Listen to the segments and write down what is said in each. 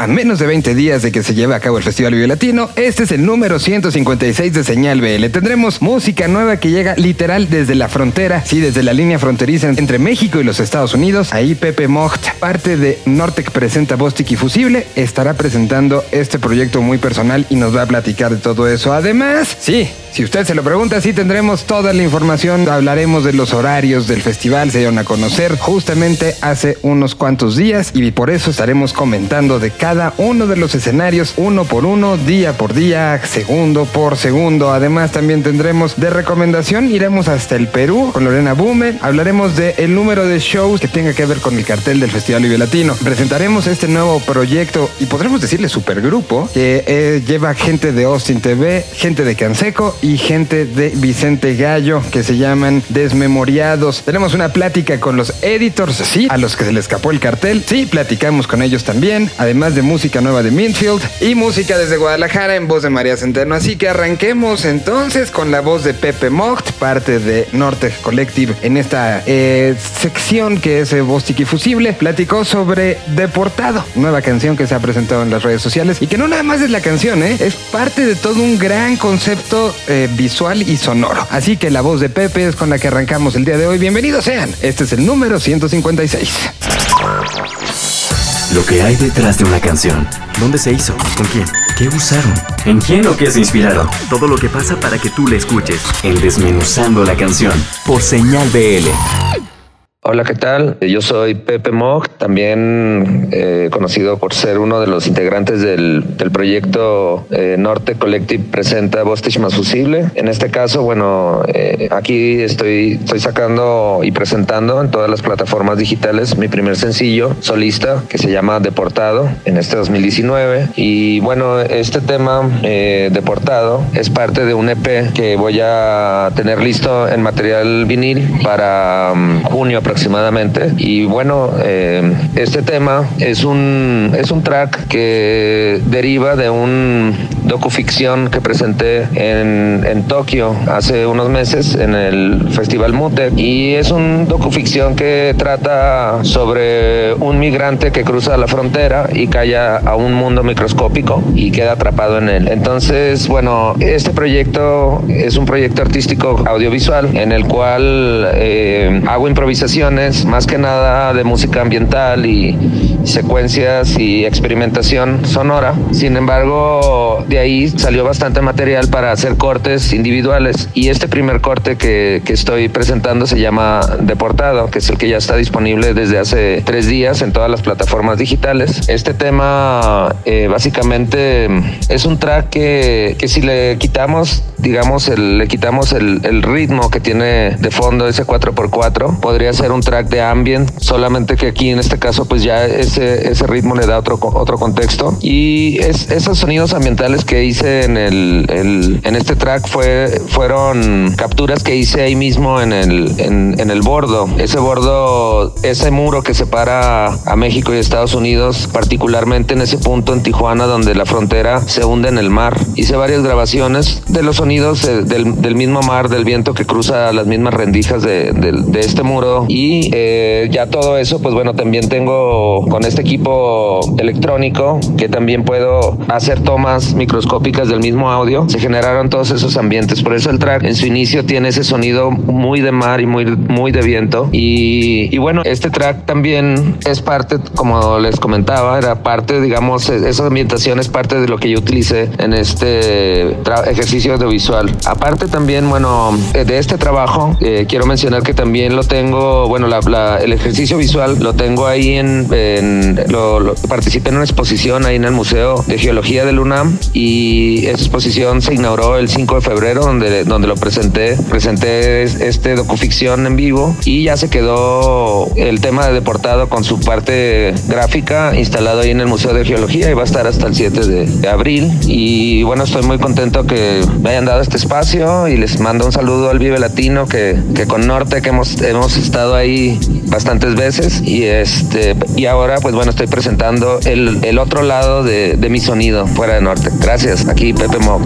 A menos de 20 días de que se lleve a cabo el Festival Vive Latino, este es el número 156 de Señal BL. Tendremos música nueva que llega literal desde la frontera, sí, desde la línea fronteriza entre México y los Estados Unidos. Ahí Pepe Mocht, parte de Nortec Presenta Bostic y Fusible, estará presentando este proyecto muy personal y nos va a platicar de todo eso. Además, sí, si usted se lo pregunta, sí tendremos toda la información. Hablaremos de los horarios del festival, se dieron a conocer justamente hace unos cuantos días y por eso estaremos comentando de cada cada uno de los escenarios uno por uno, día por día, segundo por segundo. Además también tendremos de recomendación, iremos hasta el Perú con Lorena Bume, hablaremos del el número de shows que tenga que ver con el cartel del Festival Vive Latino. Presentaremos este nuevo proyecto y podremos decirle supergrupo que eh, lleva gente de Austin TV, gente de Canseco y gente de Vicente Gallo que se llaman Desmemoriados. Tenemos una plática con los editors, sí, a los que se les escapó el cartel. Sí, platicamos con ellos también. Además de música nueva de Minfield y música desde Guadalajara en voz de María Centeno. Así que arranquemos entonces con la voz de Pepe Mocht, parte de Norte Collective, en esta eh, sección que es voz Fusible. Platicó sobre Deportado, nueva canción que se ha presentado en las redes sociales y que no nada más es la canción, ¿eh? es parte de todo un gran concepto eh, visual y sonoro. Así que la voz de Pepe es con la que arrancamos el día de hoy. Bienvenidos sean. Este es el número 156. Lo que hay detrás de una canción. ¿Dónde se hizo? ¿Con quién? ¿Qué usaron? ¿En quién o qué se inspiraron? Todo lo que pasa para que tú la escuches. En Desmenuzando la canción. Por señal BL. Hola, ¿qué tal? Yo soy Pepe Mog, también eh, conocido por ser uno de los integrantes del, proyecto eh, Norte Collective presenta Bostich más fusible. En este caso, bueno, eh, aquí estoy, estoy sacando y presentando en todas las plataformas digitales mi primer sencillo solista que se llama Deportado en este 2019. Y bueno, este tema Deportado es parte de un EP que voy a tener listo en material vinil para um, junio aproximadamente aproximadamente. Y bueno, eh, este tema es un, es un track que deriva de un docuficción que presenté en, en Tokio hace unos meses en el Festival Mute. Y es un docuficción que trata sobre un migrante que cruza la frontera y cae a un mundo microscópico y queda atrapado en él. Entonces, bueno, este proyecto es un proyecto artístico audiovisual en el cual eh, hago improvisación más que nada de música ambiental y secuencias y experimentación sonora. Sin embargo, de ahí salió bastante material para hacer cortes individuales y este primer corte que, que estoy presentando se llama Deportado, que es el que ya está disponible desde hace tres días en todas las plataformas digitales. Este tema eh, básicamente es un track que, que si le quitamos, digamos, el, le quitamos el, el ritmo que tiene de fondo ese 4x4, podría ser un track de ambient, solamente que aquí en este caso pues ya ese, ese ritmo le da otro, otro contexto. Y es, esos sonidos ambientales que hice en, el, en este track fue, fueron capturas que hice ahí mismo en el, en, en el bordo. Ese bordo, ese muro que separa a México y Estados Unidos, particularmente en ese punto en Tijuana donde la frontera se hunde en el mar. Hice varias grabaciones de los sonidos del, del mismo mar, del viento que cruza las mismas rendijas de, de, de este muro y eh, ya todo eso, pues bueno, también tengo con este equipo electrónico que también puedo hacer tomas microscópicas del mismo audio. Se generaron todos esos ambientes. Por eso el track en su inicio tiene ese sonido muy de mar y muy, muy de viento. Y, y bueno, este track también es parte, como les comentaba, era parte, digamos, esa ambientación es parte de lo que yo utilicé en este ejercicio visual. Aparte también, bueno, de este trabajo, quiero mencionar que también lo tengo, bueno, el ejercicio visual lo tengo ahí en, lo, participé en una exposición ahí en el Museo de Geología del UNAM y esa exposición se inauguró el 5 de febrero donde, donde lo presenté, presenté este docuficción en vivo y ya se quedó el tema de deportado con su parte gráfica instalado ahí en el Museo de Geología y va a estar hasta el 7 de, abril. Y bueno, estoy muy contento que me hayan dado este espacio y les mando un saludo al Vive Latino que, que con Norte que hemos, hemos estado ahí bastantes veces y este y ahora pues bueno estoy presentando el, el otro lado de, de, mi sonido fuera de norte. Gracias, aquí Pepe Mob.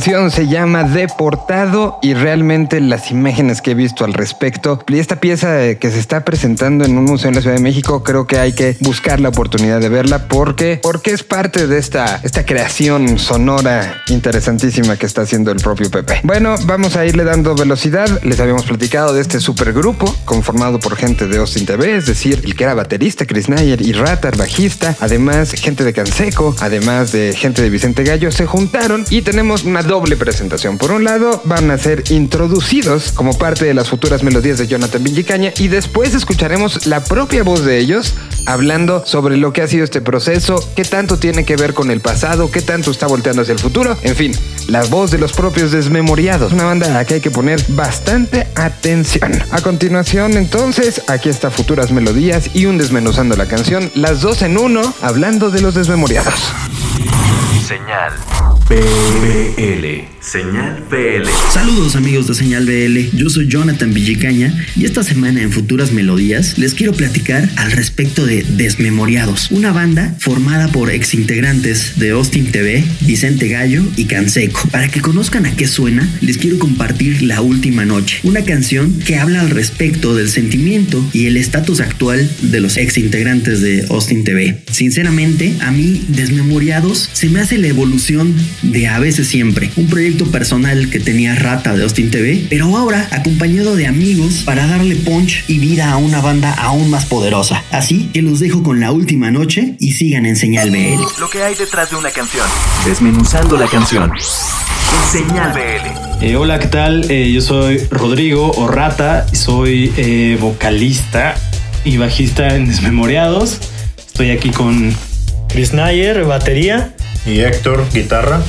Canción se llama Deportado y realmente las imágenes que he visto al respecto y esta pieza que se está presentando en un museo en la Ciudad de México creo que hay que buscar la oportunidad de verla porque, porque es parte de esta, esta creación sonora interesantísima que está haciendo el propio Pepe. Bueno, vamos a irle dando velocidad. Les habíamos platicado de este supergrupo conformado por gente de Austin TV, es decir, el que era baterista Chris Nayer y Ratar, bajista, además gente de Canseco, además de gente de Vicente Gallo, se juntaron y tenemos una doble presentación. Por un lado, van a ser introducidos como parte de las futuras melodías de Jonathan Villicaña y después escucharemos la propia voz de ellos hablando sobre lo que ha sido este proceso, qué tanto tiene que ver con el pasado, qué tanto está volteando hacia el futuro, en fin, la voz de los propios desmemoriados. Una banda a la que hay que poner bastante atención. A continuación, entonces, aquí está Futuras Melodías y un desmenuzando la canción, las dos en uno, hablando de los desmemoriados. Señal BL. Señal BL. Saludos amigos de Señal BL, yo soy Jonathan Villicaña y esta semana en Futuras Melodías les quiero platicar al respecto de Desmemoriados, una banda formada por ex integrantes de Austin TV, Vicente Gallo y Canseco. Para que conozcan a qué suena, les quiero compartir La Última Noche, una canción que habla al respecto del sentimiento y el estatus actual de los ex integrantes de Austin TV. Sinceramente, a mí Desmemoriados se me hace la evolución de A veces siempre, un proyecto personal que tenía Rata de Austin TV, pero ahora acompañado de amigos para darle punch y vida a una banda aún más poderosa. Así que los dejo con la última noche y sigan en Señal BL. Lo que hay detrás de una canción, desmenuzando la canción. En Señal BL. Eh, hola, ¿qué tal? Eh, yo soy Rodrigo o Rata, soy eh, vocalista y bajista en Desmemoriados. Estoy aquí con Chris Nayer, batería y Héctor, guitarra.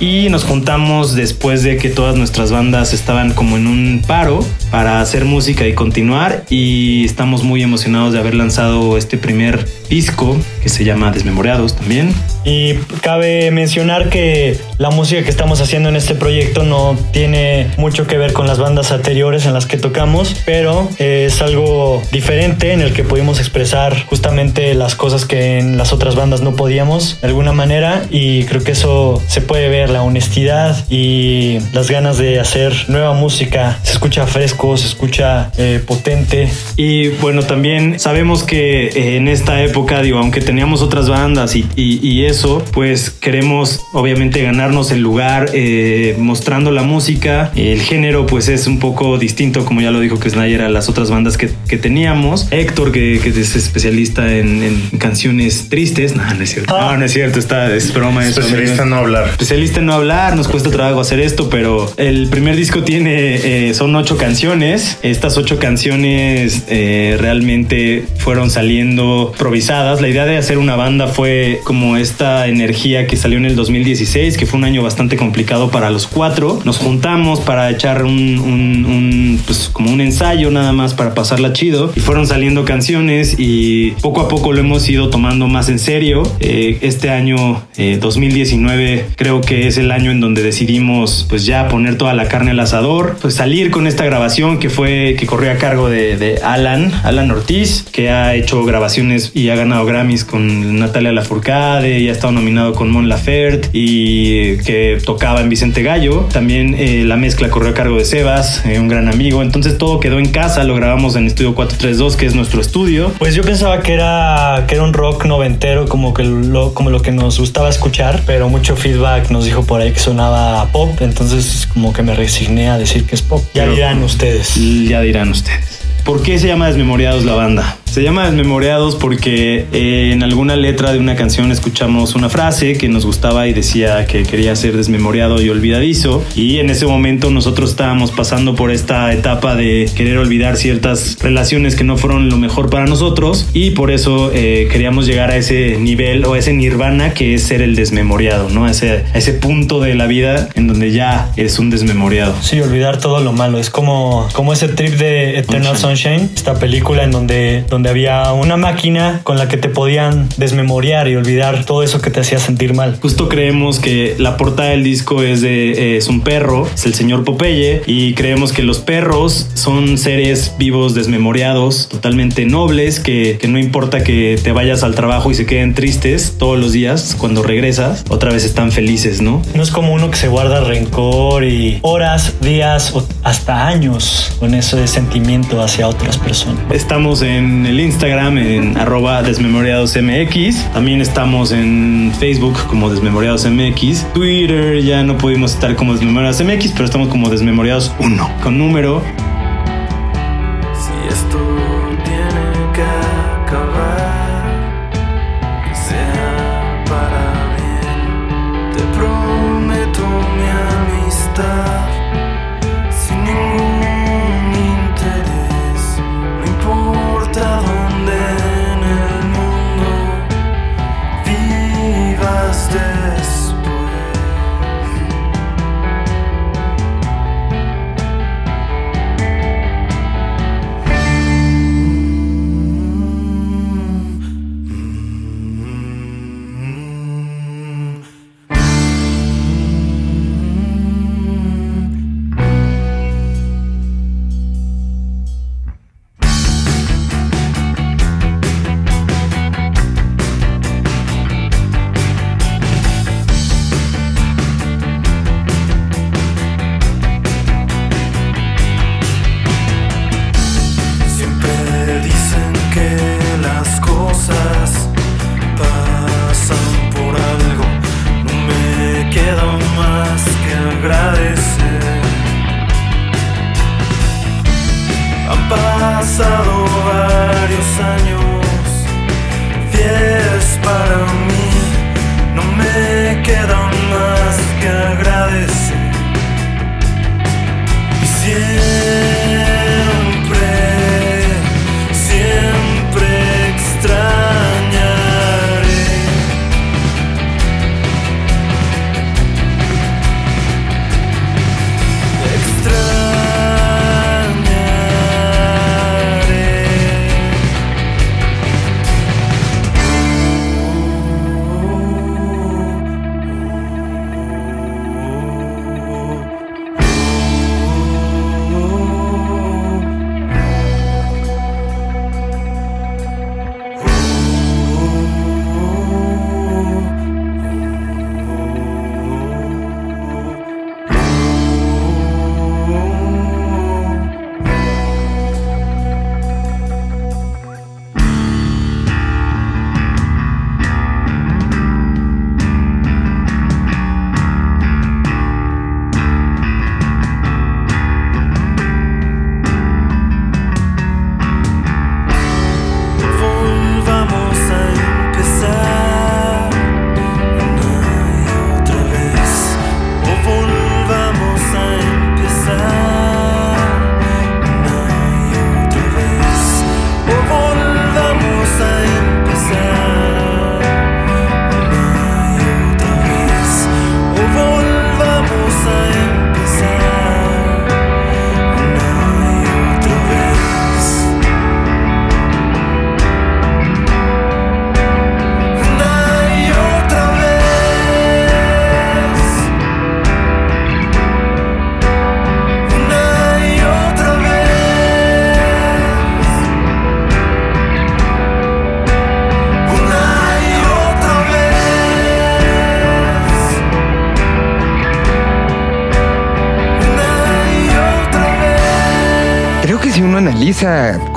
Y nos juntamos después de que todas nuestras bandas estaban como en un paro para hacer música y continuar. Y estamos muy emocionados de haber lanzado este primer disco que se llama Desmemoriados también. Y cabe mencionar que la música que estamos haciendo en este proyecto no tiene mucho que ver con las bandas anteriores en las que tocamos, pero es algo diferente en el que pudimos expresar justamente las cosas que en las otras bandas no podíamos de alguna manera y creo que eso se puede ver, la honestidad y las ganas de hacer nueva música. Se escucha fresco, se escucha eh, potente. Y bueno, también sabemos que eh, en esta época, digo, aunque teníamos otras bandas y, y, y eso, pues queremos obviamente ganarnos el lugar eh, mostrando la música. El género pues es un poco distinto, como ya lo dijo que Snyder, a las otras bandas que, que teníamos. Héctor, que, que, es especialista en, en, canciones tristes. No, no es cierto. No, no es cierto, está, es broma. Especialista en no hablar. Especialista en no hablar, nos cuesta trabajo hacer esto, pero el primer disco tiene, eh, son ocho canciones. Estas ocho canciones eh, realmente fueron saliendo improvisadas. La idea de hacer una banda fue como esta energía que salió en el 2016, que fue un año bastante complicado para los cuatro. Nos juntamos para echar un, un, un pues como un ensayo nada más para pasarla chido y fueron saliendo canciones y poco a poco lo hemos ido tomando más en serio. Eh, este año eh, 2019 creo que es el año en donde decidimos pues ya poner toda la carne al asador, pues salir con esta grabación que fue que corrió a cargo de, de Alan, Alan Ortiz, que ha hecho grabaciones y ha ganado Grammys con Natalia Lafourcade y ha estado nominado con Mon Laferte y que tocaba en Vicente Gallo. También eh, la mezcla corrió a cargo de Sebas, eh, un gran amigo. Entonces todo quedó en casa, lo grabamos en Estudio 432, que es nuestro estudio. Pues yo pensaba que era, que era un rock noventero, como, que lo, como lo que nos gustaba escuchar, pero mucho feedback nos dijo por ahí que sonaba pop, entonces como que me resigné a decir que es pop. Ya Pero- dirán ustedes. Ya dirán ustedes. ¿Por qué se llama Desmemoriados la banda? Se llama Desmemoriados porque eh, en alguna letra de una canción escuchamos una frase que nos gustaba y decía que quería ser desmemoriado y olvidadizo. Y en ese momento nosotros estábamos pasando por esta etapa de querer olvidar ciertas relaciones que no fueron lo mejor para nosotros. Y por eso eh, queríamos llegar a ese nivel o a ese nirvana que es ser el desmemoriado, ¿no? A ese, a ese punto de la vida en donde ya es un desmemoriado. Sí, olvidar todo lo malo. Es como, como ese trip de Eternal Sunshine, esta película en donde, donde había una máquina con la que te podían desmemoriar y olvidar todo eso que te hacía sentir mal. Justo creemos que la portada del disco es de eh, es un perro, es el señor Popeye y creemos que los perros son seres vivos desmemoriados, totalmente nobles, que, que no importa que te vayas al trabajo y se queden tristes todos los días, cuando regresas, otra vez están felices, ¿no? No es como uno que se guarda rencor y horas, días o hasta años con ese sentimiento hacia otras personas. Estamos en el Instagram en arroba desmemoriadosmx. También estamos en Facebook como desmemoriadosmx. Twitter ya no pudimos estar como desmemoriadosmx, pero estamos como desmemoriados 1 con número.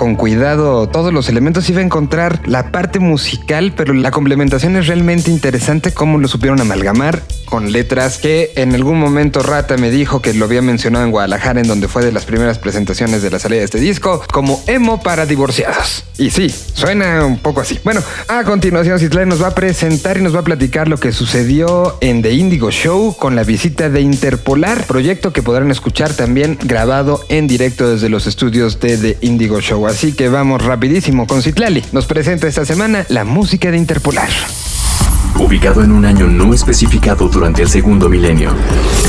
Con cuidado todos los elementos, iba a encontrar la parte musical, pero la complementación es realmente interesante cómo lo supieron amalgamar con letras que en algún momento Rata me dijo que lo había mencionado en Guadalajara, en donde fue de las primeras presentaciones de la salida de este disco, como emo para divorciados. Y sí, suena un poco así. Bueno, a continuación Citlali nos va a presentar y nos va a platicar lo que sucedió en The Indigo Show con la visita de Interpolar, proyecto que podrán escuchar también grabado en directo desde los estudios de The Indigo Show. Así que vamos rapidísimo con Citlali. Nos presenta esta semana la música de Interpolar. Ubicado en un año no especificado durante el segundo milenio,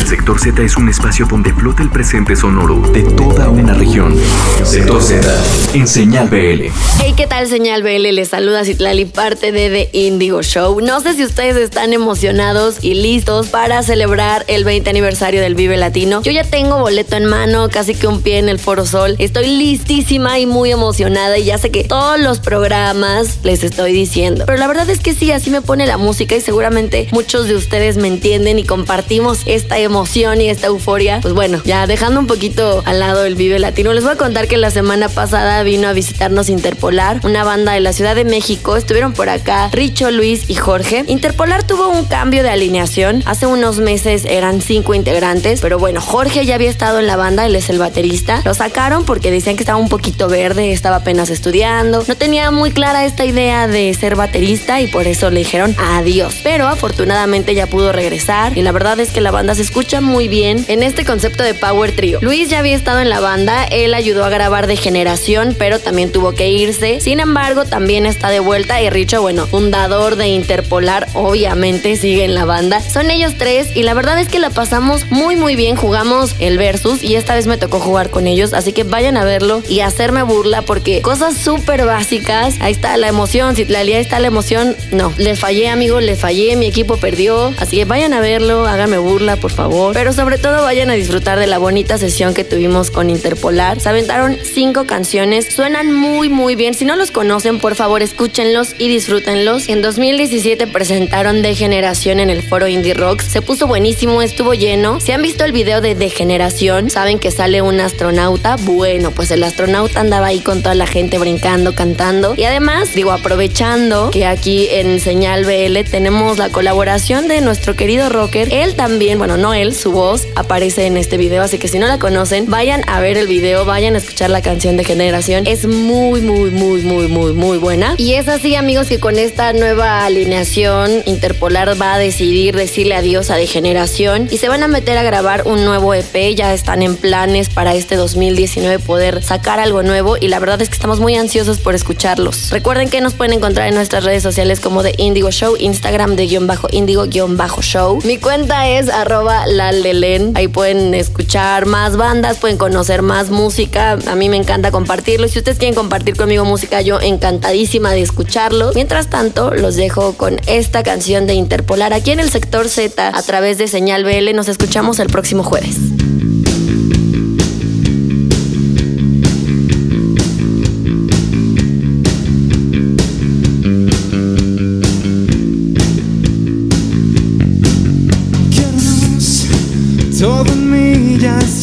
el sector Z es un espacio donde flota el presente sonoro de toda una región. Sector Z, en Señal BL. Hey, ¿qué tal Señal BL? Les saluda Citlali, parte de The Indigo Show. No sé si ustedes están emocionados y listos para celebrar el 20 aniversario del Vive Latino. Yo ya tengo boleto en mano, casi que un pie en el Foro Sol. Estoy listísima y muy emocionada y ya sé que todos los programas les estoy diciendo. Pero la verdad es que sí, así me pone la música y seguramente muchos de ustedes me entienden y compartimos esta emoción y esta euforia. Pues bueno, ya dejando un poquito al lado el Vive Latino, les voy a contar que la semana pasada vino a visitarnos Interpolar, una banda de la Ciudad de México. Estuvieron por acá Richo, Luis y Jorge. Interpolar tuvo un cambio de alineación. Hace unos meses eran cinco integrantes, pero bueno, Jorge ya había estado en la banda, él es el baterista. Lo sacaron porque decían que estaba un poquito verde, estaba apenas estudiando. No tenía muy clara esta idea de ser baterista y por eso le dijeron adiós pero afortunadamente ya pudo regresar y la verdad es que la banda se escucha muy bien en este concepto de Power Trio. Luis ya había estado en la banda, él ayudó a grabar de generación, pero también tuvo que irse. Sin embargo, también está de vuelta y Richo, bueno, fundador de Interpolar, obviamente sigue en la banda. Son ellos tres y la verdad es que la pasamos muy muy bien, jugamos el versus y esta vez me tocó jugar con ellos, así que vayan a verlo y hacerme burla porque cosas súper básicas, ahí está la emoción, si ahí está la emoción, no, les fallé amigos, le fallé, mi equipo perdió. Así que vayan a verlo, háganme burla, por favor. Pero sobre todo vayan a disfrutar de la bonita sesión que tuvimos con Interpolar. Se aventaron cinco canciones, suenan muy, muy bien. Si no los conocen, por favor, escúchenlos y disfrútenlos. En 2017 presentaron Degeneración en el foro Indie Rocks. Se puso buenísimo, estuvo lleno. Si han visto el video de Degeneración, saben que sale un astronauta. Bueno, pues el astronauta andaba ahí con toda la gente brincando, cantando. Y además, digo, aprovechando que aquí en Señal BL tenemos la colaboración de nuestro querido rocker. Él también, bueno, no él, su voz aparece en este video, así que si no la conocen, vayan a ver el video, vayan a escuchar la canción de Generación. Es muy, muy, muy, muy, muy, muy buena. Y es así, amigos, que con esta nueva alineación, Interpolar va a decidir decirle adiós a Degeneración y se van a meter a grabar un nuevo EP. Ya están en planes para este 2019 poder sacar algo nuevo y la verdad es que estamos muy ansiosos por escucharlos. Recuerden que nos pueden encontrar en nuestras redes sociales como The Indigo Show, Instagram de guion bajo indigo guion bajo show. Mi cuenta es arroba lalen. Ahí pueden escuchar más bandas, pueden conocer más música. A mí me encanta compartirlo. Si ustedes quieren compartir conmigo música, yo encantadísima de escucharlo. Mientras tanto, los dejo con esta canción de Interpolar aquí en el sector Z a través de Señal BL. Nos escuchamos el próximo jueves.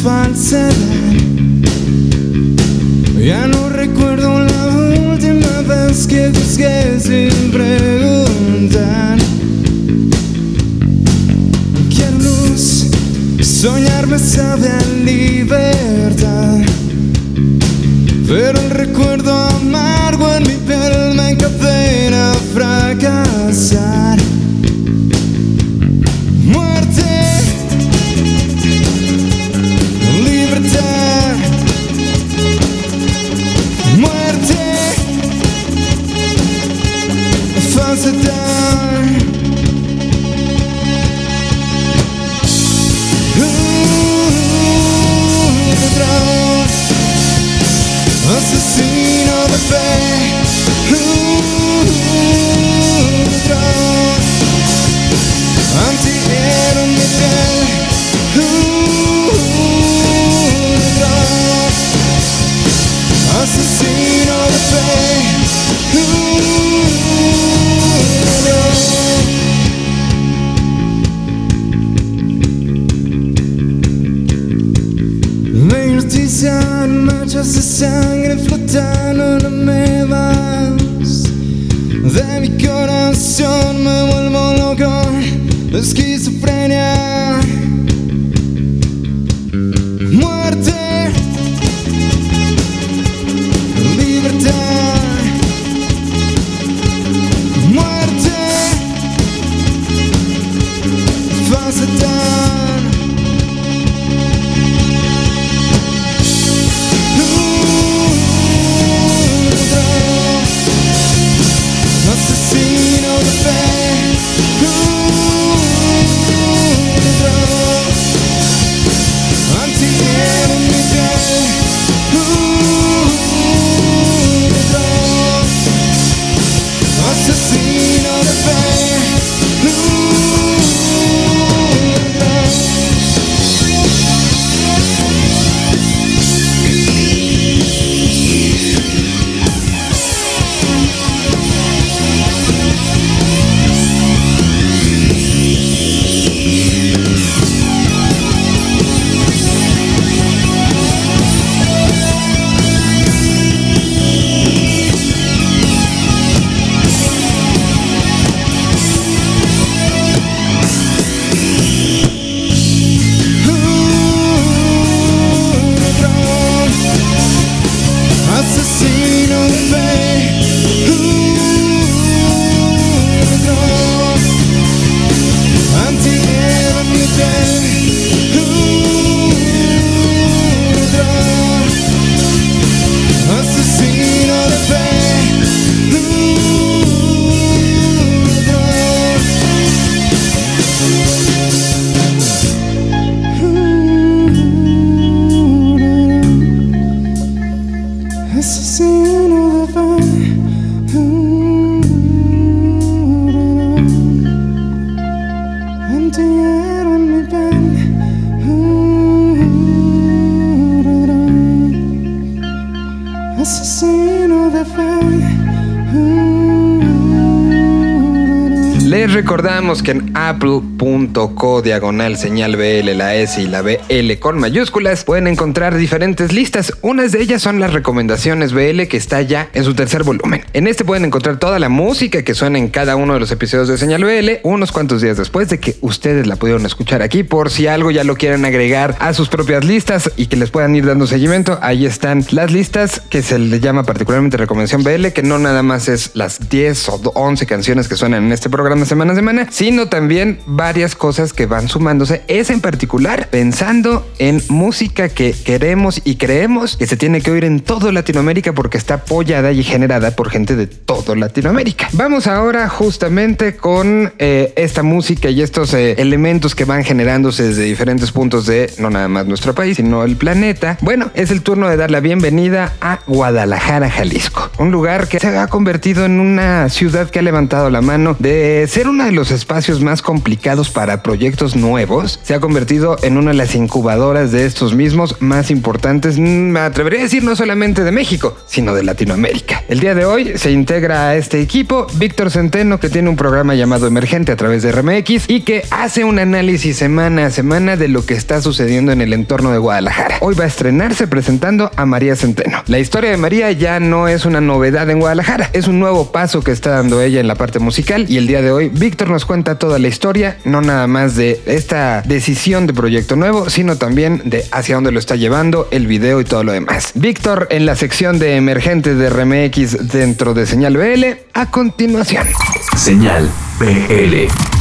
Falsedad. Ya no recuerdo la última vez que busqué sin preguntar. Quiero luz, soñar recordamos que en apple.co diagonal señal BL, la S y la BL con mayúsculas pueden encontrar diferentes listas. Unas de ellas son las recomendaciones BL que está ya en su tercer volumen. En este pueden encontrar toda la música que suena en cada uno de los episodios de señal BL unos cuantos días después de que ustedes la pudieron escuchar aquí. Por si algo ya lo quieren agregar a sus propias listas y que les puedan ir dando seguimiento, ahí están las listas que se le llama particularmente recomendación BL, que no nada más es las 10 o 11 canciones que suenan en este programa semana a semana, sino también varias cosas que van sumándose. Es en particular pensando en música que queremos y creemos que se tiene que oír en todo Latinoamérica porque está apoyada y generada por gente de todo Latinoamérica. Vamos ahora justamente con eh, esta música y estos eh, elementos que van generándose desde diferentes puntos de no nada más nuestro país, sino el planeta. Bueno, es el turno de dar la bienvenida a Guadalajara, Jalisco, un lugar que se ha convertido en una ciudad que ha levantado la mano de ser uno de los espacios más complicados para proyectos nuevos. Se ha convertido en una de las incubadoras de estos mismos más importantes, mm, me atrevería a decir no solamente de México, sino de Latinoamérica. El día de hoy se integra a este equipo Víctor Centeno, que tiene un programa llamado Emergente a través de RMX y que hace un análisis semana a semana de lo que está sucediendo en el entorno de Guadalajara. Hoy va a estrenarse presentando a María Centeno. La historia de María ya no es una novedad en Guadalajara, es un nuevo paso que está dando ella en la parte musical y el día de hoy Víctor nos cuenta toda la historia, no nada más de esta decisión de proyecto nuevo, sino también de hacia dónde lo está llevando, el video y todo lo demás. Víctor en la sección de emergentes de RMX dentro de Señal BL, a continuación. Señal BL.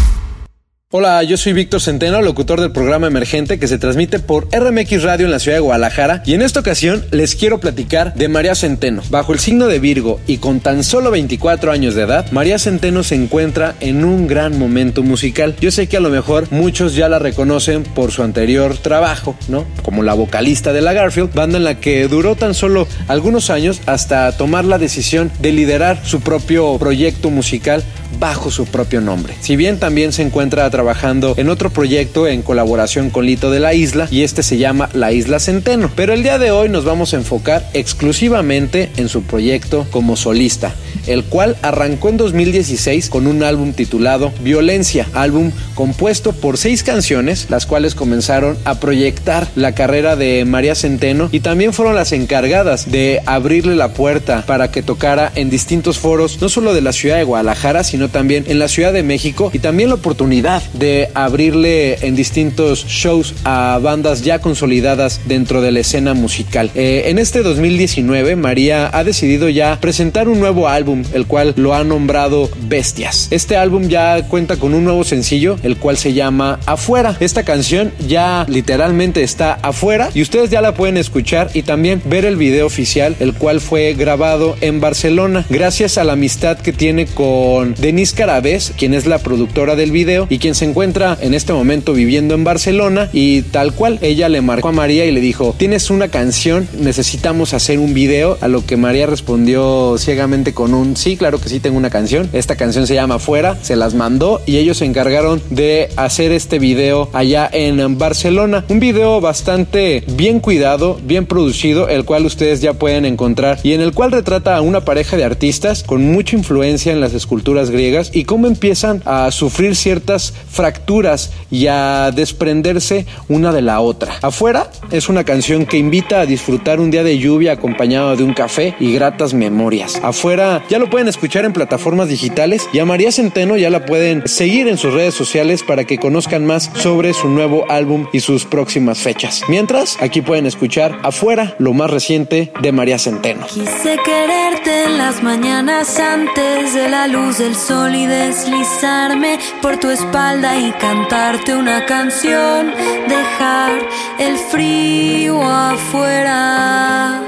Hola, yo soy Víctor Centeno, locutor del programa Emergente que se transmite por RMX Radio en la ciudad de Guadalajara y en esta ocasión les quiero platicar de María Centeno. Bajo el signo de Virgo y con tan solo 24 años de edad, María Centeno se encuentra en un gran momento musical. Yo sé que a lo mejor muchos ya la reconocen por su anterior trabajo, ¿no? Como la vocalista de la Garfield, banda en la que duró tan solo algunos años hasta tomar la decisión de liderar su propio proyecto musical bajo su propio nombre. Si bien también se encuentra trabajando en otro proyecto en colaboración con Lito de la Isla y este se llama La Isla Centeno, pero el día de hoy nos vamos a enfocar exclusivamente en su proyecto como solista. el cual arrancó en 2016 con un álbum titulado Violencia, álbum compuesto por seis canciones, las cuales comenzaron a proyectar la carrera de María Centeno y también fueron las encargadas de abrirle la puerta para que tocara en distintos foros, no solo de la ciudad de Guadalajara, sino también en la Ciudad de México y también la oportunidad de abrirle en distintos shows a bandas ya consolidadas dentro de la escena musical. Eh, en este 2019, María ha decidido ya presentar un nuevo álbum, el cual lo ha nombrado Bestias. Este álbum ya cuenta con un nuevo sencillo, el cual se llama Afuera. Esta canción ya literalmente está afuera y ustedes ya la pueden escuchar y también ver el video oficial, el cual fue grabado en Barcelona, gracias a la amistad que tiene con Denise Carabés, quien es la productora del video y quien se encuentra en este momento viviendo en Barcelona y tal cual ella le marcó a María y le dijo, tienes una canción, necesitamos hacer un video, a lo que María respondió ciegamente con un sí, claro que sí tengo una canción, esta canción se llama Fuera, se las mandó y ellos se encargaron de hacer este video allá en Barcelona, un video bastante bien cuidado, bien producido, el cual ustedes ya pueden encontrar y en el cual retrata a una pareja de artistas con mucha influencia en las esculturas griegas y cómo empiezan a sufrir ciertas fracturas y a desprenderse una de la otra. Afuera es una canción que invita a disfrutar un día de lluvia acompañado de un café y gratas memorias. Afuera ya lo pueden escuchar en plataformas digitales y a María Centeno ya la pueden seguir en sus redes sociales para que conozcan más sobre su nuevo álbum y sus próximas fechas. Mientras, aquí pueden escuchar Afuera, lo más reciente de María Centeno. Quise quererte en las mañanas antes de la luz del y deslizarme por tu espalda y cantarte una canción, dejar el frío afuera.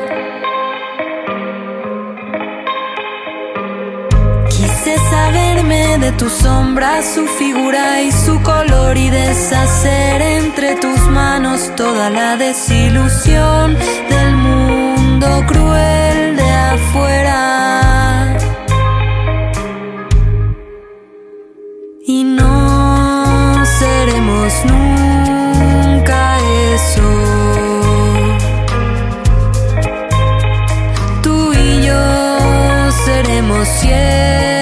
Quise saberme de tu sombra, su figura y su color y deshacer entre tus manos toda la desilusión del mundo cruel de afuera. Y no seremos nunca eso. Tú y yo seremos siempre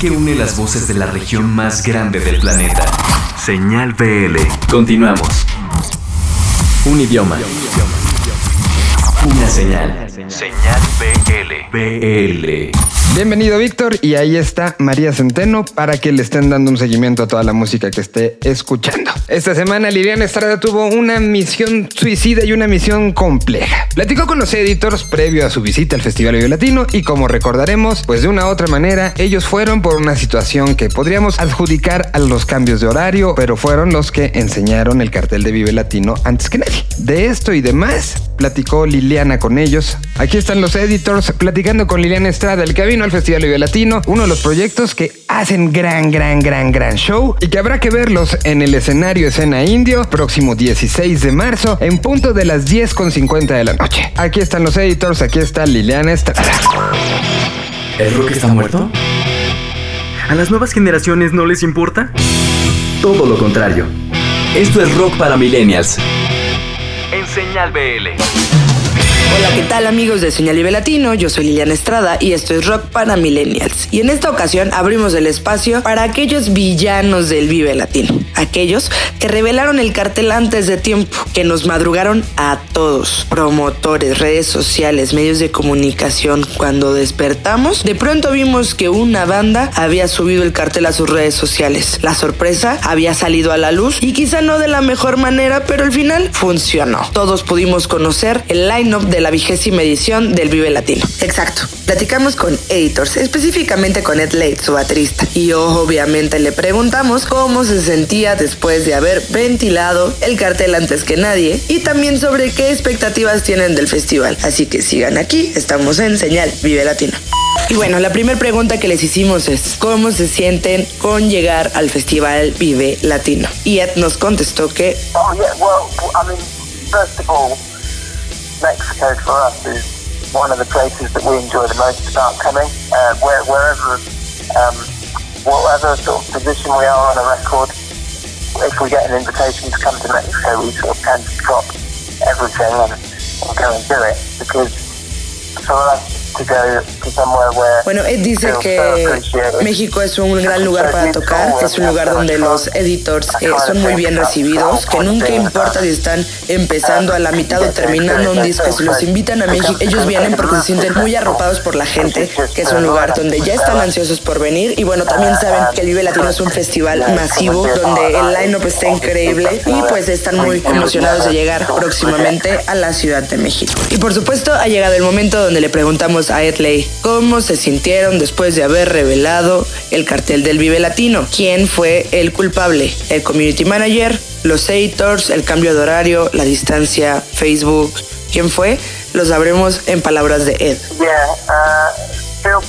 que une las voces de la región más grande del planeta. Señal BL. Continuamos. Un idioma. Una señal. Señal BL. BL. Bienvenido Víctor y ahí está María Centeno para que le estén dando un seguimiento a toda la música que esté escuchando. Esta semana Liliana Estrada tuvo una misión suicida y una misión compleja. Platicó con los editors previo a su visita al Festival Vive Latino y como recordaremos, pues de una u otra manera ellos fueron por una situación que podríamos adjudicar a los cambios de horario, pero fueron los que enseñaron el cartel de Vive Latino antes que nadie. De esto y demás platicó Liliana con ellos. Aquí están los editors platicando con Liliana Estrada, el que al Festival Vive Latino, uno de los proyectos que hacen gran, gran, gran, gran show y que habrá que verlos en el escenario Escena Indio próximo 16 de marzo en punto de las 10.50 de la noche. Aquí están los editors, aquí está Liliana Estrada. ¿El rock está muerto? ¿A las nuevas generaciones no les importa? Todo lo contrario. Esto es rock para millennials. En Señal BL. Hola, ¿qué tal amigos de Señal Vive Latino? Yo soy Liliana Estrada y esto es Rock para Millennials. Y en esta ocasión abrimos el espacio para aquellos villanos del Vive Latino. Aquellos que revelaron el cartel antes de tiempo, que nos madrugaron a todos. Promotores, redes sociales, medios de comunicación. Cuando despertamos, de pronto vimos que una banda había subido el cartel a sus redes sociales. La sorpresa había salido a la luz y quizá no de la mejor manera, pero al final funcionó. Todos pudimos conocer el line-up de la vigésima edición del Vive Latino. Exacto. Platicamos con Editors, específicamente con Ed Late, su baterista. Y obviamente le preguntamos cómo se sentía después de haber ventilado el cartel antes que nadie y también sobre qué expectativas tienen del festival. Así que sigan aquí, estamos en Señal Vive Latino. Y bueno, la primera pregunta que les hicimos es, ¿cómo se sienten con llegar al Festival Vive Latino? Y Ed nos contestó que... Oh, yeah, well, I mean, first of all, Mexico for us is one of the places that we enjoy the most about coming. Uh, where, wherever, um, whatever sort of position we are on a record, if we get an invitation to come to Mexico, we sort of tend to drop everything and, and go and do it because for us Bueno, Ed dice que México es un gran lugar para tocar, es un lugar donde los editors eh, son muy bien recibidos, que nunca importa si están empezando a la mitad o terminando un disco, si los invitan a México, ellos vienen porque se sienten muy arropados por la gente, que es un lugar donde ya están ansiosos por venir. Y bueno, también saben que el Vive Latino es un festival masivo donde el line-up está increíble y pues están muy emocionados de llegar próximamente a la Ciudad de México. Y por supuesto ha llegado el momento donde le preguntamos a Edley cómo se sintieron después de haber revelado el cartel del Vive Latino. ¿Quién fue el culpable? ¿El community manager? ¿Los editors? ¿El cambio de horario? ¿La distancia? ¿Facebook? ¿Quién fue? Lo sabremos en palabras de Ed. Yeah, uh, feel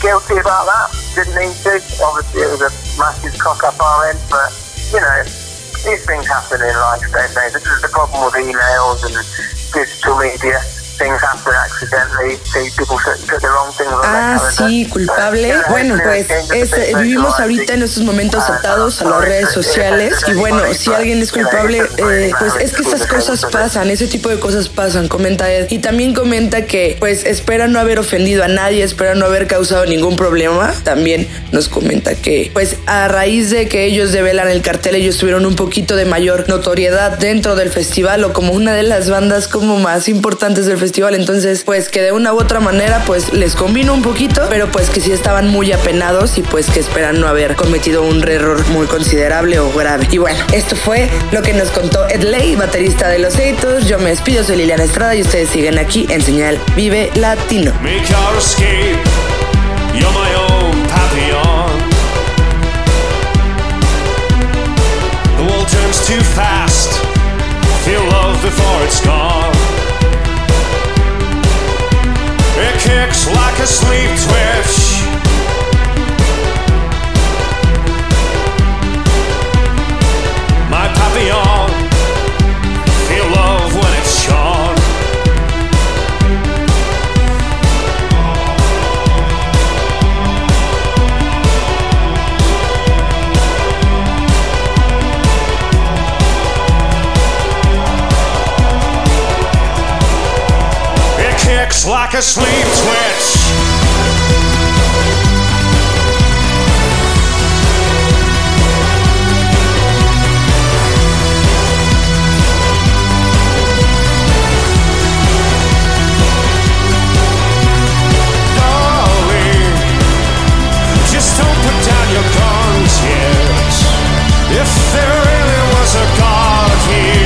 guilty about that. Didn't need to. Obviously, it was a massive cock up our end, but you know, these things happen in life, don't they? This is the problem with emails and digital media. Things happen accidentally. People put put the wrong thing on Ah, sí, culpable. Bueno, pues es- vivimos ahorita en estos momentos atados a las redes sociales y bueno, si alguien es culpable, eh, pues es que estas cosas pasan, ese tipo de cosas pasan, comenta Ed. Y también comenta que pues espera no haber ofendido a nadie, espera no haber causado ningún problema. También nos comenta que pues a raíz de que ellos develan el cartel, ellos tuvieron un poquito de mayor notoriedad dentro del festival o como una de las bandas como más importantes del festival. Entonces, pues que de una u otra manera, pues les convino un poquito, pero pues que sí estaban muy apenados y pues que esperan no haber cometido un error muy considerable o grave. Y bueno, esto fue lo que nos contó Ed Lay, baterista de Los Eitos. Yo me despido, soy Liliana Estrada y ustedes siguen aquí en Señal Vive Latino. Make your escape. You're my own papillon. The world turns too fast. Feel love before it's gone. Kicks like a sleep twitch. kicks like a sleep twitch. If there really was a God here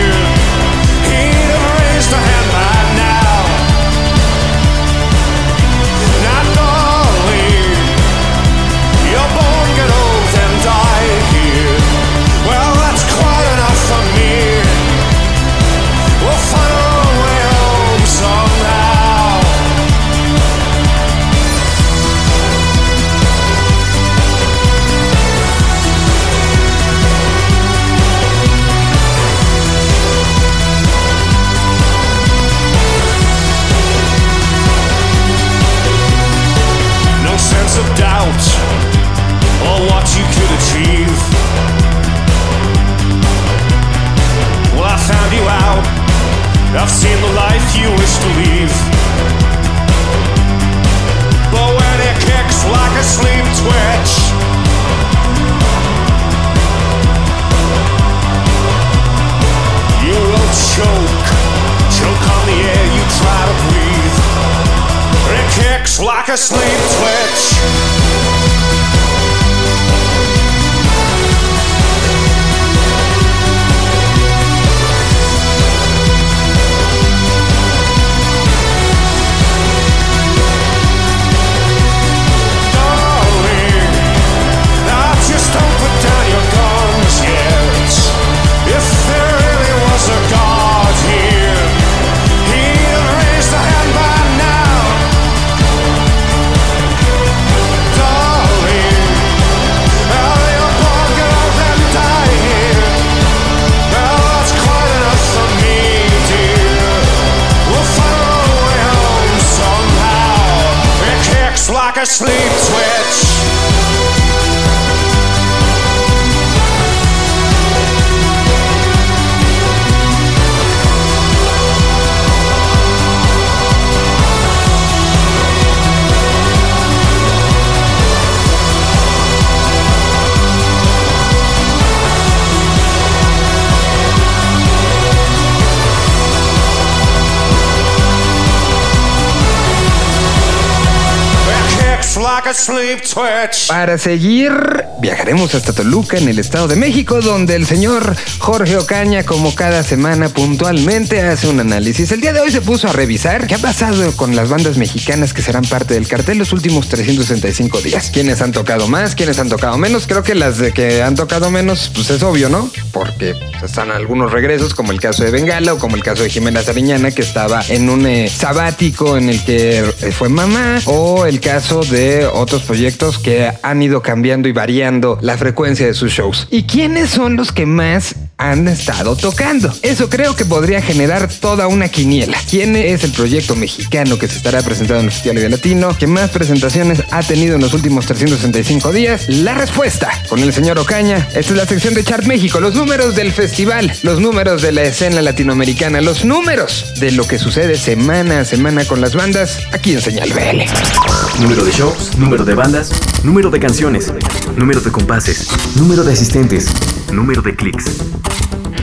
Para seguir, viajaremos hasta Toluca, en el Estado de México, donde el señor Jorge Ocaña, como cada semana puntualmente, hace un análisis. El día de hoy se puso a revisar qué ha pasado con las bandas mexicanas que serán parte del cartel los últimos 365 días. ¿Quiénes han tocado más? ¿Quiénes han tocado menos? Creo que las que han tocado menos, pues es obvio, ¿no? Porque pues, están algunos regresos, como el caso de Bengala o como el caso de Jimena Sariñana, que estaba en un eh, sabático en el que fue mamá, o el caso de otros proyectos que han ido cambiando y variando la frecuencia de sus shows. ¿Y quiénes son los que más han estado tocando? Eso creo que podría generar toda una quiniela. ¿Quién es el proyecto mexicano que se estará presentando en el Festival Vive Latino? ¿Qué más presentaciones ha tenido en los últimos 365 días? La respuesta con el señor Ocaña. Esta es la sección de Chart México, los números del festival, los números de la escena latinoamericana, los números de lo que sucede semana a semana con las bandas aquí en Señal BL. Número de shows, número de bandas, número de canciones, número de compases, número de asistentes, número de clics.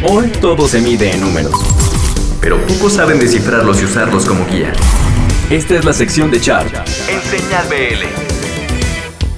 Hoy todo se mide en números, pero pocos saben descifrarlos y usarlos como guía. Esta es la sección de Chart en Señal BL.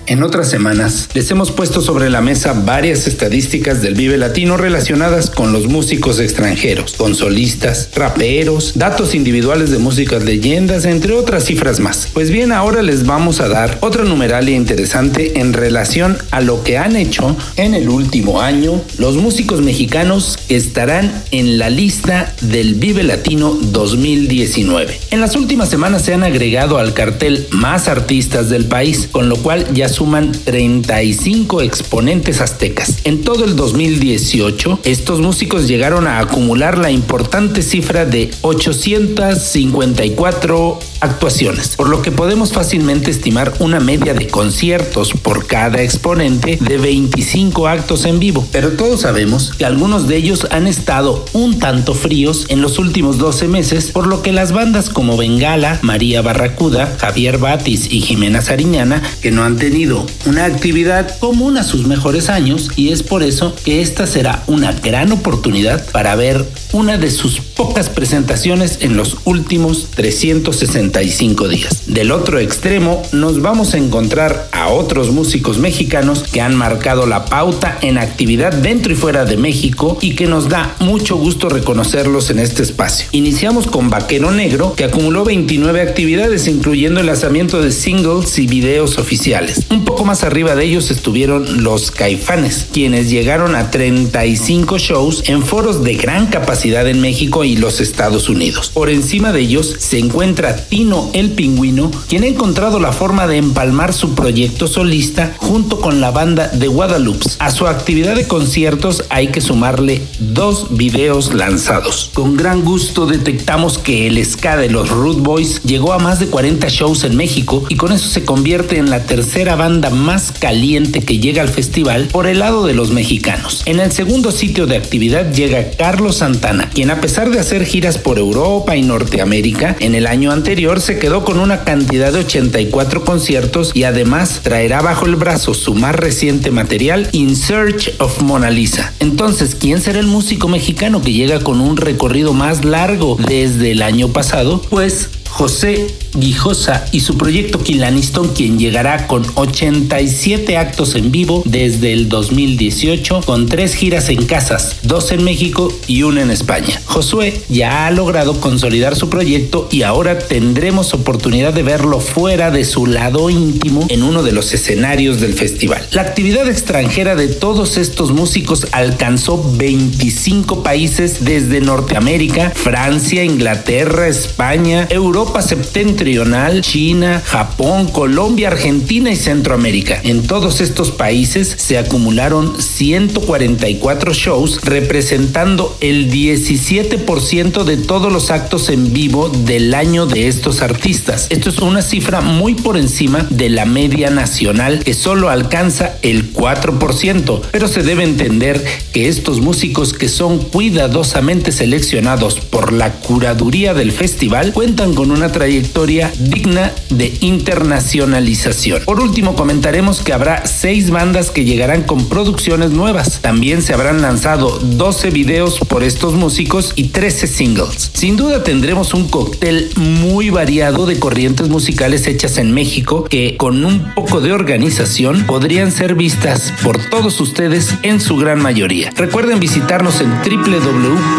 En otras semanas les hemos puesto sobre la mesa varias estadísticas del Vive Latino relacionadas con los músicos extranjeros, con solistas, raperos, datos individuales de músicas leyendas, entre otras cifras más. Pues bien, ahora les vamos a dar otra numeralia interesante en relación a lo que han hecho en el último año los músicos mexicanos estarán en la lista del Vive Latino 2019. En las últimas semanas se han agregado al cartel más artistas del país, con lo cual ya suman 35 exponentes aztecas. En todo el 2018, estos músicos llegaron a acumular la importante cifra de 854 actuaciones, por lo que podemos fácilmente estimar una media de conciertos por cada exponente de 25 actos en vivo. Pero todos sabemos que algunos de ellos han estado un tanto fríos en los últimos 12 meses, por lo que las bandas como Bengala, María Barracuda, Javier Batis y Jimena Sariñana, que no han tenido una actividad común a sus mejores años, y es por eso que esta será una gran oportunidad para ver una de sus pocas presentaciones en los últimos 365 días. Del otro extremo nos vamos a encontrar a otros músicos mexicanos que han marcado la pauta en actividad dentro y fuera de México y que nos da mucho gusto reconocerlos en este espacio. Iniciamos con Vaquero Negro que acumuló 29 actividades incluyendo el lanzamiento de singles y videos oficiales. Un poco más arriba de ellos estuvieron los Caifanes, quienes llegaron a 35 shows en foros de gran capacidad en México y los Estados Unidos. Por encima de ellos se encuentra Tino el Pingüino, quien ha encontrado la forma de empalmar su proyecto solista junto con la banda de Guadalupe. A su actividad de conciertos hay que sumarle dos videos lanzados. Con gran gusto detectamos que el ska de los Root Boys llegó a más de 40 shows en México y con eso se convierte en la tercera banda más caliente que llega al festival por el lado de los mexicanos. En el segundo sitio de actividad llega Carlos Santana quien a pesar de hacer giras por Europa y Norteamérica, en el año anterior se quedó con una cantidad de 84 conciertos y además traerá bajo el brazo su más reciente material, In Search of Mona Lisa. Entonces, ¿quién será el músico mexicano que llega con un recorrido más largo desde el año pasado? Pues José Guijosa y su proyecto Kilaniston, quien llegará con 87 actos en vivo desde el 2018, con tres giras en casas, dos en México y una en España. Josué ya ha logrado consolidar su proyecto y ahora tendremos oportunidad de verlo fuera de su lado íntimo en uno de los escenarios del festival. La actividad extranjera de todos estos músicos alcanzó 25 países desde Norteamérica, Francia, Inglaterra, España, Europa septentrional, China, Japón, Colombia, Argentina y Centroamérica. En todos estos países se acumularon 144 shows representando el 17% de todos los actos en vivo del año de estos artistas. Esto es una cifra muy por encima de la media nacional que solo alcanza el 4%, pero se debe entender que estos músicos que son cuidadosamente seleccionados por la curaduría del festival cuentan con una trayectoria digna de internacionalización. Por último, comentaremos que habrá seis bandas que llegarán con producciones nuevas. También se habrán lanzado 12 videos por estos músicos y 13 singles. Sin duda tendremos un cóctel muy variado de corrientes musicales hechas en México que con un poco de organización podrían ser vistas por todos ustedes en su gran mayoría. Recuerden visitarnos en www.chart.me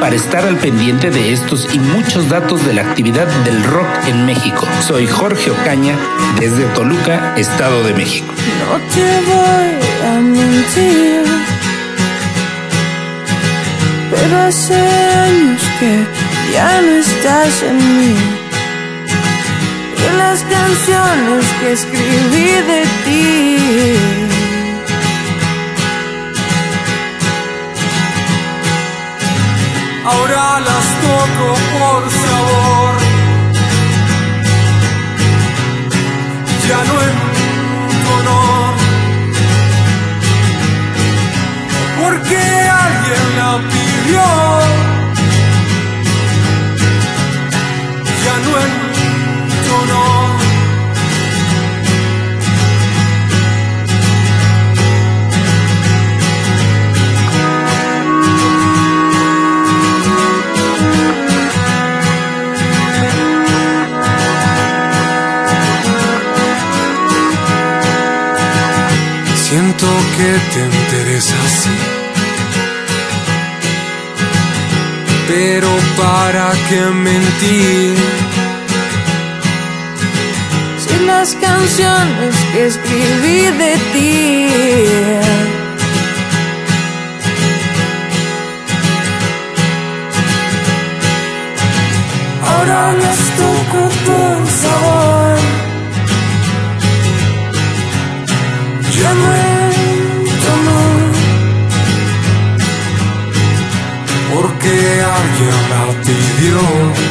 para estar al pendiente de estos y muchos datos de la actividad del rock en México. Soy Jorge Ocaña desde Toluca, Estado de México. No te voy a mentir, pero hace años que ya no estás en mí. Y las canciones que escribí de ti. Ahora las toco por sabor. Ya no para qué mentir. Si las canciones que escribí de ti. Porque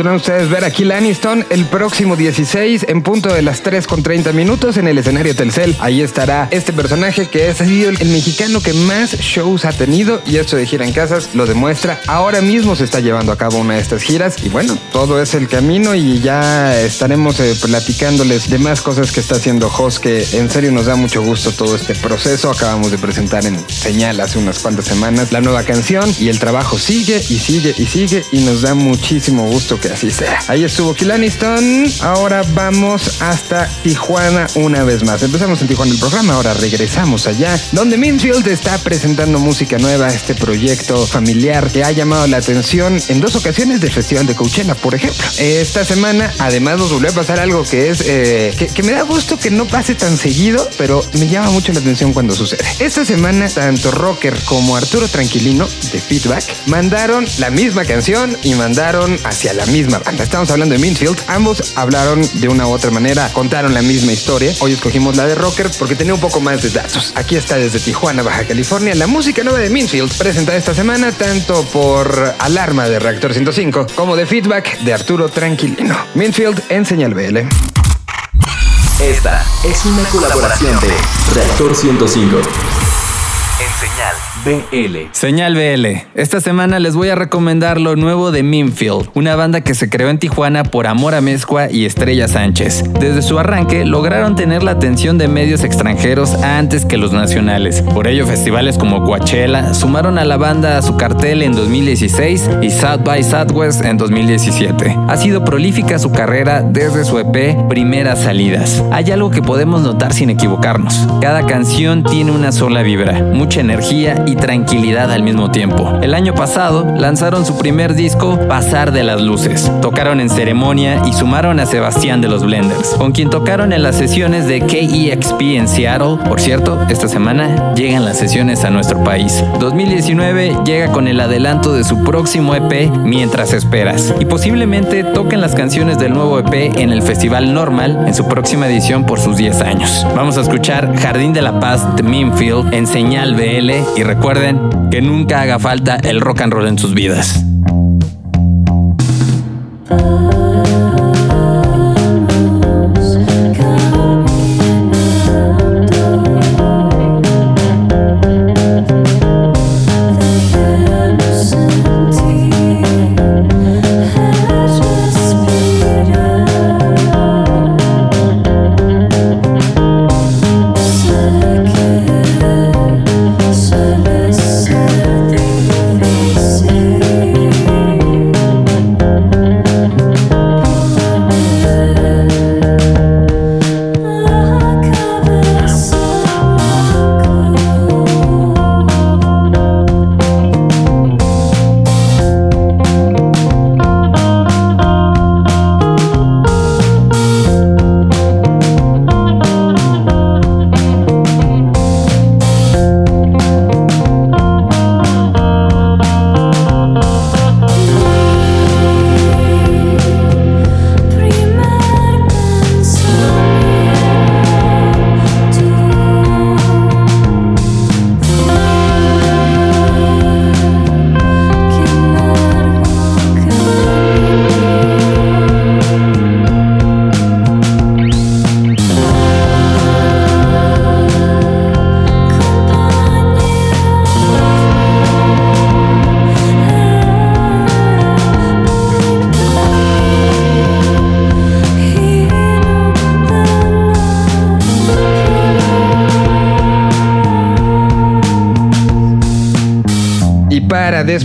Podrán ustedes ver a Kill Aniston el próximo 16 en punto de las 3 con 30 minutos en el escenario Telcel. Ahí estará este personaje que ha sido el mexicano que más shows ha tenido y esto de gira en casas lo demuestra. Ahora mismo se está llevando a cabo una de estas giras y bueno, todo es el camino y ya estaremos eh, platicándoles de más cosas que está haciendo Jos que en serio nos da mucho gusto todo este proceso. Acabamos de presentar en Señal hace unas cuantas semanas la nueva canción y el trabajo sigue y sigue y sigue y nos da muchísimo gusto que así sea. Ahí estuvo Kill Aniston. Ahora vamos hasta Tijuana una vez más. Empezamos en Tijuana el programa, ahora regresamos allá, donde Minfield está presentando música nueva, este proyecto familiar que ha llamado la atención en dos ocasiones del Festival de Coachella, por ejemplo. Esta semana, además, nos volvió a pasar algo que es eh, que me da gusto que no pase tan seguido, pero me llama mucho la atención cuando sucede. Esta semana, tanto Rocker como Arturo Tranquilino de Feedback mandaron la misma canción y mandaron hacia la misma Estamos hablando de Minfield. Ambos hablaron de una u otra manera, contaron la misma historia. Hoy escogimos la de Rocker porque tenía un poco más de datos. Aquí está desde Tijuana, Baja California, la música nueva de Minfield, presentada esta semana tanto por Alarma de Reactor 105 como de Feedback de Arturo Tranquilino. Minfield en Señal BL. Esta es una colaboración de Reactor 105. En señal BL. Señal BL. Esta semana les voy a recomendar lo nuevo de Minfield, una banda que se creó en Tijuana por Amor a Mezcua y Estrella Sánchez. Desde su arranque lograron tener la atención de medios extranjeros antes que los nacionales. Por ello, festivales como Coachella sumaron a la banda a su cartel en 2016 y South by Southwest en 2017. Ha sido prolífica su carrera desde su EP Primeras Salidas. Hay algo que podemos notar sin equivocarnos. Cada canción tiene una sola vibra, mucha energía y tranquilidad al mismo tiempo. El año pasado lanzaron su primer disco, Pasar de las Luces. Tocaron en ceremonia y sumaron a Sebastián de los Blenders, con quien tocaron en las sesiones de KEXP en Seattle. Por cierto, esta semana llegan las sesiones a nuestro país. 2019 llega con el adelanto de su próximo EP, Mientras Esperas, y posiblemente toquen las canciones del nuevo EP en el Festival Normal en su próxima edición por sus 10 años. Vamos a escuchar Jardín de la Paz de Minfield en Señal Y recuerden que nunca haga falta el rock and roll en sus vidas.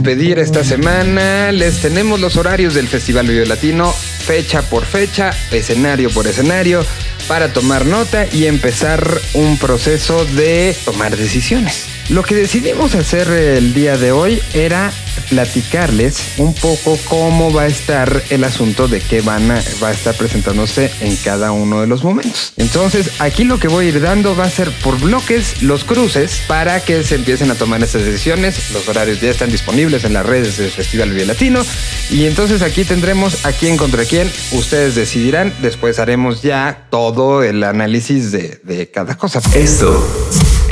Despedir esta semana, les tenemos los horarios del Festival Vive Latino, fecha por fecha, escenario por escenario, para tomar nota y empezar un proceso de tomar decisiones. Lo que decidimos hacer el día de hoy era platicarles un poco cómo va a estar el asunto de qué van a, va a estar presentándose en cada uno de los momentos. Entonces, aquí lo que voy a ir dando va a ser por bloques los cruces para que se empiecen a tomar esas decisiones. Los horarios ya están disponibles en las redes del Festival Vive Latino. Y entonces aquí tendremos a quién contra quién. Ustedes decidirán. Después haremos ya todo el análisis de, de cada cosa. Esto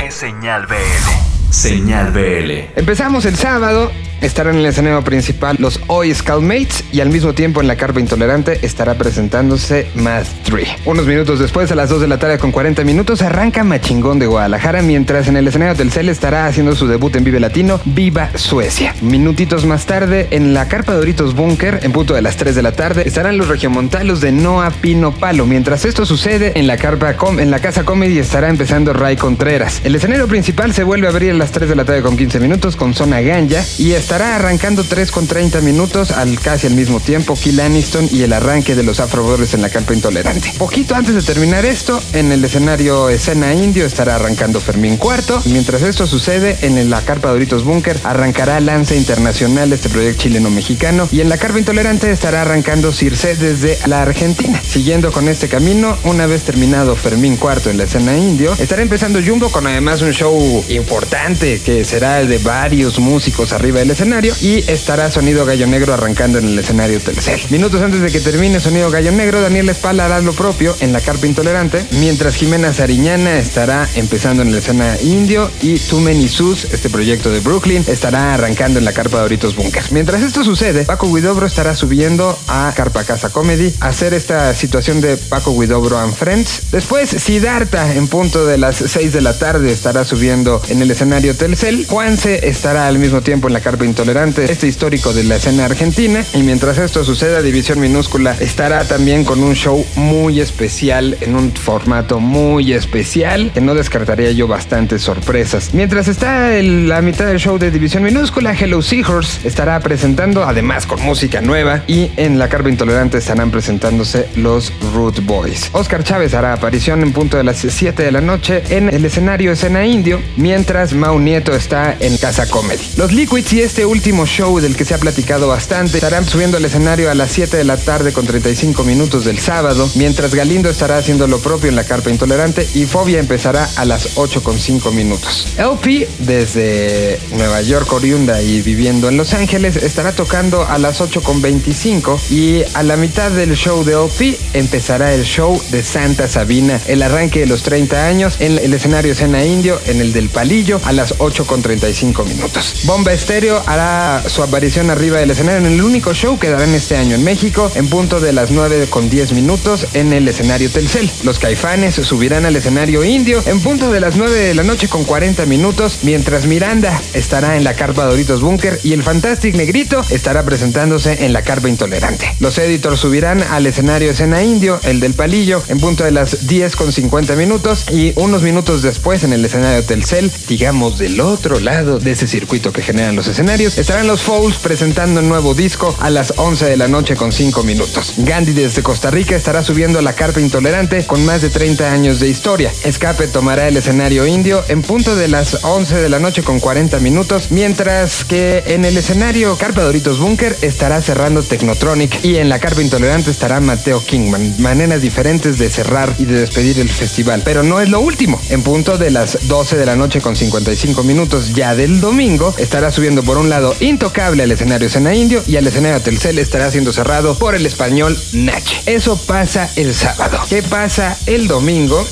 es Señal BL. Señal BL. Empezamos el sábado. Estarán en el escenario principal los Oi Scoutmates y al mismo tiempo en la carpa intolerante estará presentándose Math 3. Unos minutos después, a las 2 de la tarde con 40 minutos, arranca Machingón de Guadalajara, mientras en el escenario del CEL estará haciendo su debut en Vive Latino, Viva Suecia. Minutitos más tarde, en la carpa Doritos Bunker, en punto de las 3 de la tarde, estarán los regiomontalos de Noa Pino Palo. Mientras esto sucede, en la carpa Com- en la casa Comedy estará empezando Ray Contreras. El escenario principal se vuelve a abrir a las 3 de la tarde con 15 minutos con Zona Ganja y estará arrancando 3 con 30 minutos al casi al mismo tiempo Kill Aniston y el arranque de los Afro en la carpa intolerante. Poquito antes de terminar esto, en el escenario escena indio estará arrancando Fermín Cuarto. Mientras esto sucede, en la carpa Doritos Bunker arrancará Lance Internacional, este proyecto chileno-mexicano, y en la carpa intolerante estará arrancando Circe desde la Argentina. Siguiendo con este camino, una vez terminado Fermín Cuarto en la escena indio, estará empezando Jumbo con además un show importante que será el de varios músicos arriba del escenario y estará Sonido Gallo Negro arrancando en el escenario Telcel. Minutos antes de que termine Sonido Gallo Negro, Daniel Espala hará lo propio en la carpa intolerante, mientras Jimena Sariñana estará empezando en la escena indio y Too Many Sus, este proyecto de Brooklyn, estará arrancando en la carpa Doritos Bunker. Mientras esto sucede, Paco Guidobro estará subiendo a Carpa Casa Comedy a hacer esta situación de Paco Guidobro and Friends. Después, Siddhartha en punto de las 6 de la tarde estará subiendo en el escenario Telcel. Juanse estará al mismo tiempo en la carpa intolerante, este histórico de la escena argentina. Y mientras esto suceda, División Minúscula estará también con un show muy especial, en un formato muy especial, que no descartaría yo bastantes sorpresas. Mientras está el- la mitad del show de División Minúscula, Hello Seahorse estará presentando, además con música nueva, y en la carpa intolerante estarán presentándose los Root Boys. Oscar Chávez hará aparición en punto de las 7 de la noche en el escenario Escena Indio, mientras Mau Nieto está en Casa Comedy. Los Liquids y este último show del que se ha platicado bastante estarán subiendo al escenario a las 7 de la tarde con 35 minutos del sábado, mientras Galindo estará haciendo lo propio en la carpa intolerante y Fobia empezará a las 8 con 5 minutos. LP desde Nueva York oriunda y viviendo en Los Ángeles estará tocando a las 8 con 25 y a la mitad del show de LP empezará el show de Santa Sabina, el arranque de los 30 años en el escenario Escena Indio, en el del Palillo a las 8 con 35 minutos. Bomba Estéreo hará su aparición arriba del escenario en el único show que darán este año en México en punto de las 9 con 10 minutos en el escenario Telcel. Los Caifanes subirán al escenario Indio en punto de las 9 de la noche con 40 minutos, mientras Miranda estará en la carpa Doritos Bunker y el Fantastic Negrito estará presentándose en la carpa Intolerante. Los Editors subirán al escenario Escena Indio, el del Palillo, en punto de las 10 con 50 minutos y unos minutos después en el escenario Telcel, digamos del otro lado de ese circuito que generan los escenarios, estarán los Fouls presentando un nuevo disco a las 11 de la noche con 5 minutos. Gandhi desde Costa Rica estará subiendo la carpa Intolerante con más de 30 años de historia. Escape tomará el escenario indio en punto de las 11 de la noche con 40 minutos, mientras que en el escenario Carpa Doritos Bunker estará cerrando Technotronic y en la carpa Intolerante estará Mateo Kingman. Maneras diferentes de cerrar y de despedir el festival. Pero no es lo último. En punto de las 12 de la noche con 55 minutos ya del domingo estará subiendo por un lado Intocable al escenario Escena Indio y al escenario Telcel estará siendo cerrado por el español Nach. Eso pasa el sábado. ¿Qué pasa el domingo?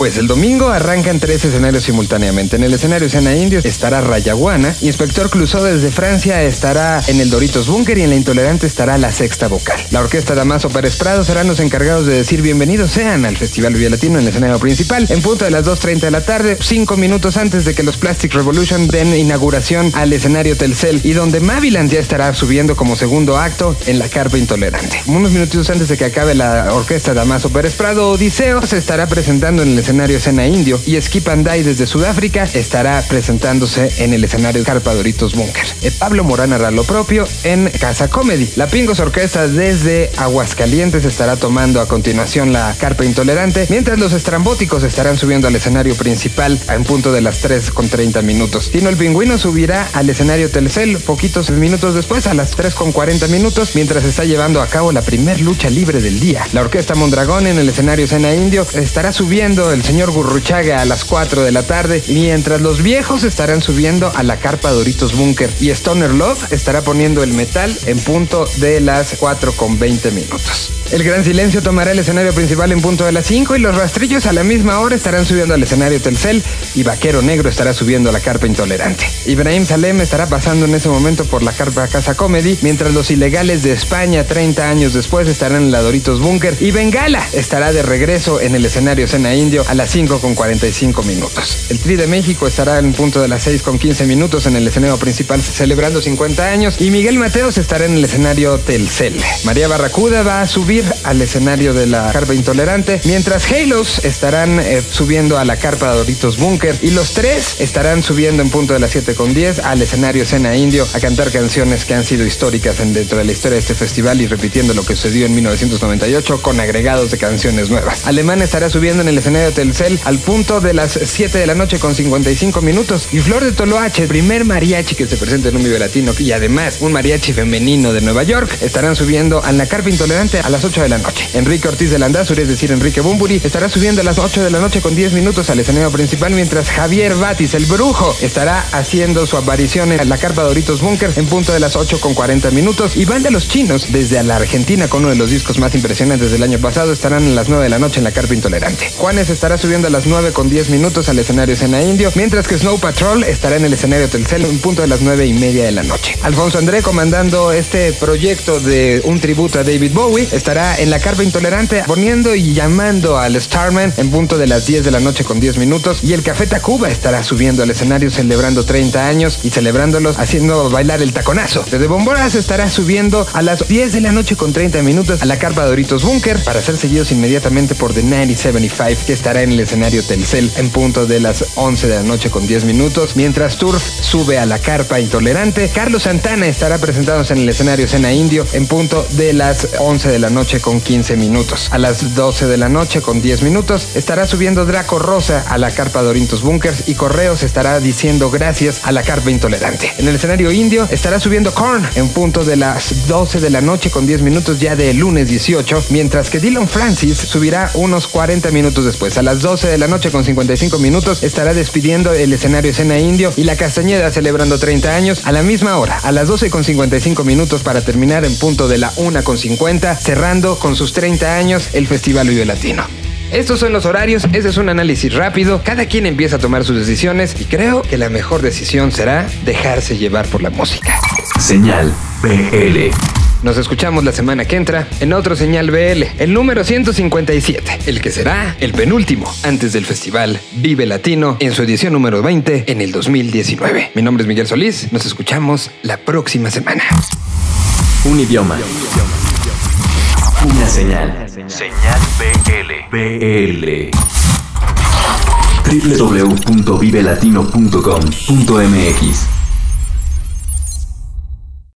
Pues el domingo arrancan tres escenarios simultáneamente. En el escenario Escena Indio estará Rayaguana, Inspector Clouseau desde Francia estará en el Doritos Bunker y en la Intolerante estará la sexta vocal. La orquesta Damaso Pérez Prado serán los encargados de decir bienvenidos sean al Festival Vía Latino en el escenario principal en punto de las 2.30 de la tarde, cinco minutos antes de que los Plastic Revolution den inauguración al escenario Telcel y donde Maviland ya estará subiendo como segundo acto en la carpa Intolerante. Unos minutitos antes de que acabe la orquesta Damaso Pérez Prado, Odiseo se estará presentando en el escenario escenario Escena Indio y Skip and Die desde Sudáfrica estará presentándose en el escenario Carpa Doritos Bunker. Eh, Pablo Morán hará lo propio en Casa Comedy. La Pingos Orquesta desde Aguascalientes estará tomando a continuación la Carpa Intolerante, mientras los estrambóticos estarán subiendo al escenario principal en punto de las 3 con 30 minutos. Tino el Pingüino subirá al escenario Telcel poquitos minutos después a las 3 con 40 minutos mientras está llevando a cabo la primer lucha libre del día. La Orquesta Mondragón en el escenario Cena Indio estará subiendo el señor Gurruchaga a las 4 de la tarde, mientras los viejos estarán subiendo a la carpa Doritos Bunker y Stoner Love estará poniendo el metal en punto de las 4 con 20 minutos. El Gran Silencio tomará el escenario principal en punto de las 5 y los rastrillos a la misma hora estarán subiendo al escenario Telcel y Vaquero Negro estará subiendo a la carpa Intolerante. Ibrahim Salem estará pasando en ese momento por la carpa Casa Comedy, mientras los ilegales de España 30 años después estarán en la Doritos Bunker y Bengala estará de regreso en el escenario Cena Indio a las 5 con 45 minutos. El Tri de México estará en punto de las 6 con 15 minutos en el escenario principal celebrando 50 años y Miguel Mateos estará en el escenario Telcel. María Barracuda va a subir al escenario de la carpa intolerante, mientras Halos estarán eh, subiendo a la carpa Doritos Bunker y los tres estarán subiendo en punto de las 7 con 10 al escenario Cena Indio a cantar canciones que han sido históricas en, dentro de la historia de este festival y repitiendo lo que sucedió en 1998 con agregados de canciones nuevas. Alemán estará subiendo en el escenario Telcel al punto de las 7 de la noche con 55 minutos y Flor de Toloache, primer mariachi que se presenta en un video latino y además un mariachi femenino de Nueva York, estarán subiendo a la carpa intolerante a las 8 de la noche. Enrique Ortiz de Landazuri, es decir, Enrique Bumburi, estará subiendo a las 8 de la noche con 10 minutos al escenario principal, mientras Javier Batis, el brujo, estará haciendo su aparición en la carpa Doritos Bunker en punto de las 8 con 40 minutos. Y van de los chinos desde la Argentina con uno de los discos más impresionantes del año pasado estarán a las 9 de la noche en la carpa intolerante. Juanes estará subiendo a las 9 con 10 minutos al escenario Escena Indio, mientras que Snow Patrol estará en el escenario Telcel en punto de las 9 y media de la noche. Alfonso André comandando este proyecto de un tributo a David Bowie estará en la carpa intolerante poniendo y llamando al Starman en punto de las 10 de la noche con 10 minutos y el Café Tacuba estará subiendo al escenario celebrando 30 años y celebrándolos haciendo bailar el taconazo. Desde Bomboras estará subiendo a las 10 de la noche con 30 minutos a la carpa Doritos Bunker para ser seguidos inmediatamente por The 9075 que estará en el escenario Telcel en punto de las 11 de la noche con 10 minutos. Mientras Turf sube a la carpa intolerante, Carlos Santana estará presentándose en el escenario Cena Indio en punto de las 11 de la noche con 15 minutos. A las 12 de la noche con 10 minutos estará subiendo Draco Rosa a la carpa Doritos Bunkers y Correos estará diciendo gracias a la carpa intolerante. En el escenario indio estará subiendo Korn en punto de las 12 de la noche con 10 minutos ya de lunes 18, mientras que Dylan Francis subirá unos 40 minutos después. A las 12 de la noche con 55 minutos estará despidiendo el escenario escena indio y la Castañeda celebrando 30 años a la misma hora, a las 12 con 55 minutos para terminar en punto de la 1 con 50, cerrando con sus 30 años el Festival Vive Latino. Estos son los horarios, ese es un análisis rápido, cada quien empieza a tomar sus decisiones y creo que la mejor decisión será dejarse llevar por la música. Señal BL. Nos escuchamos la semana que entra en otro Señal BL, el número 157, el que será el penúltimo antes del festival Vive Latino en su edición número 20 en el 2019. Mi nombre es Miguel Solís, nos escuchamos la próxima semana. Un idioma. Una señal. Señal BL. BL. www.vivelatino.com.mx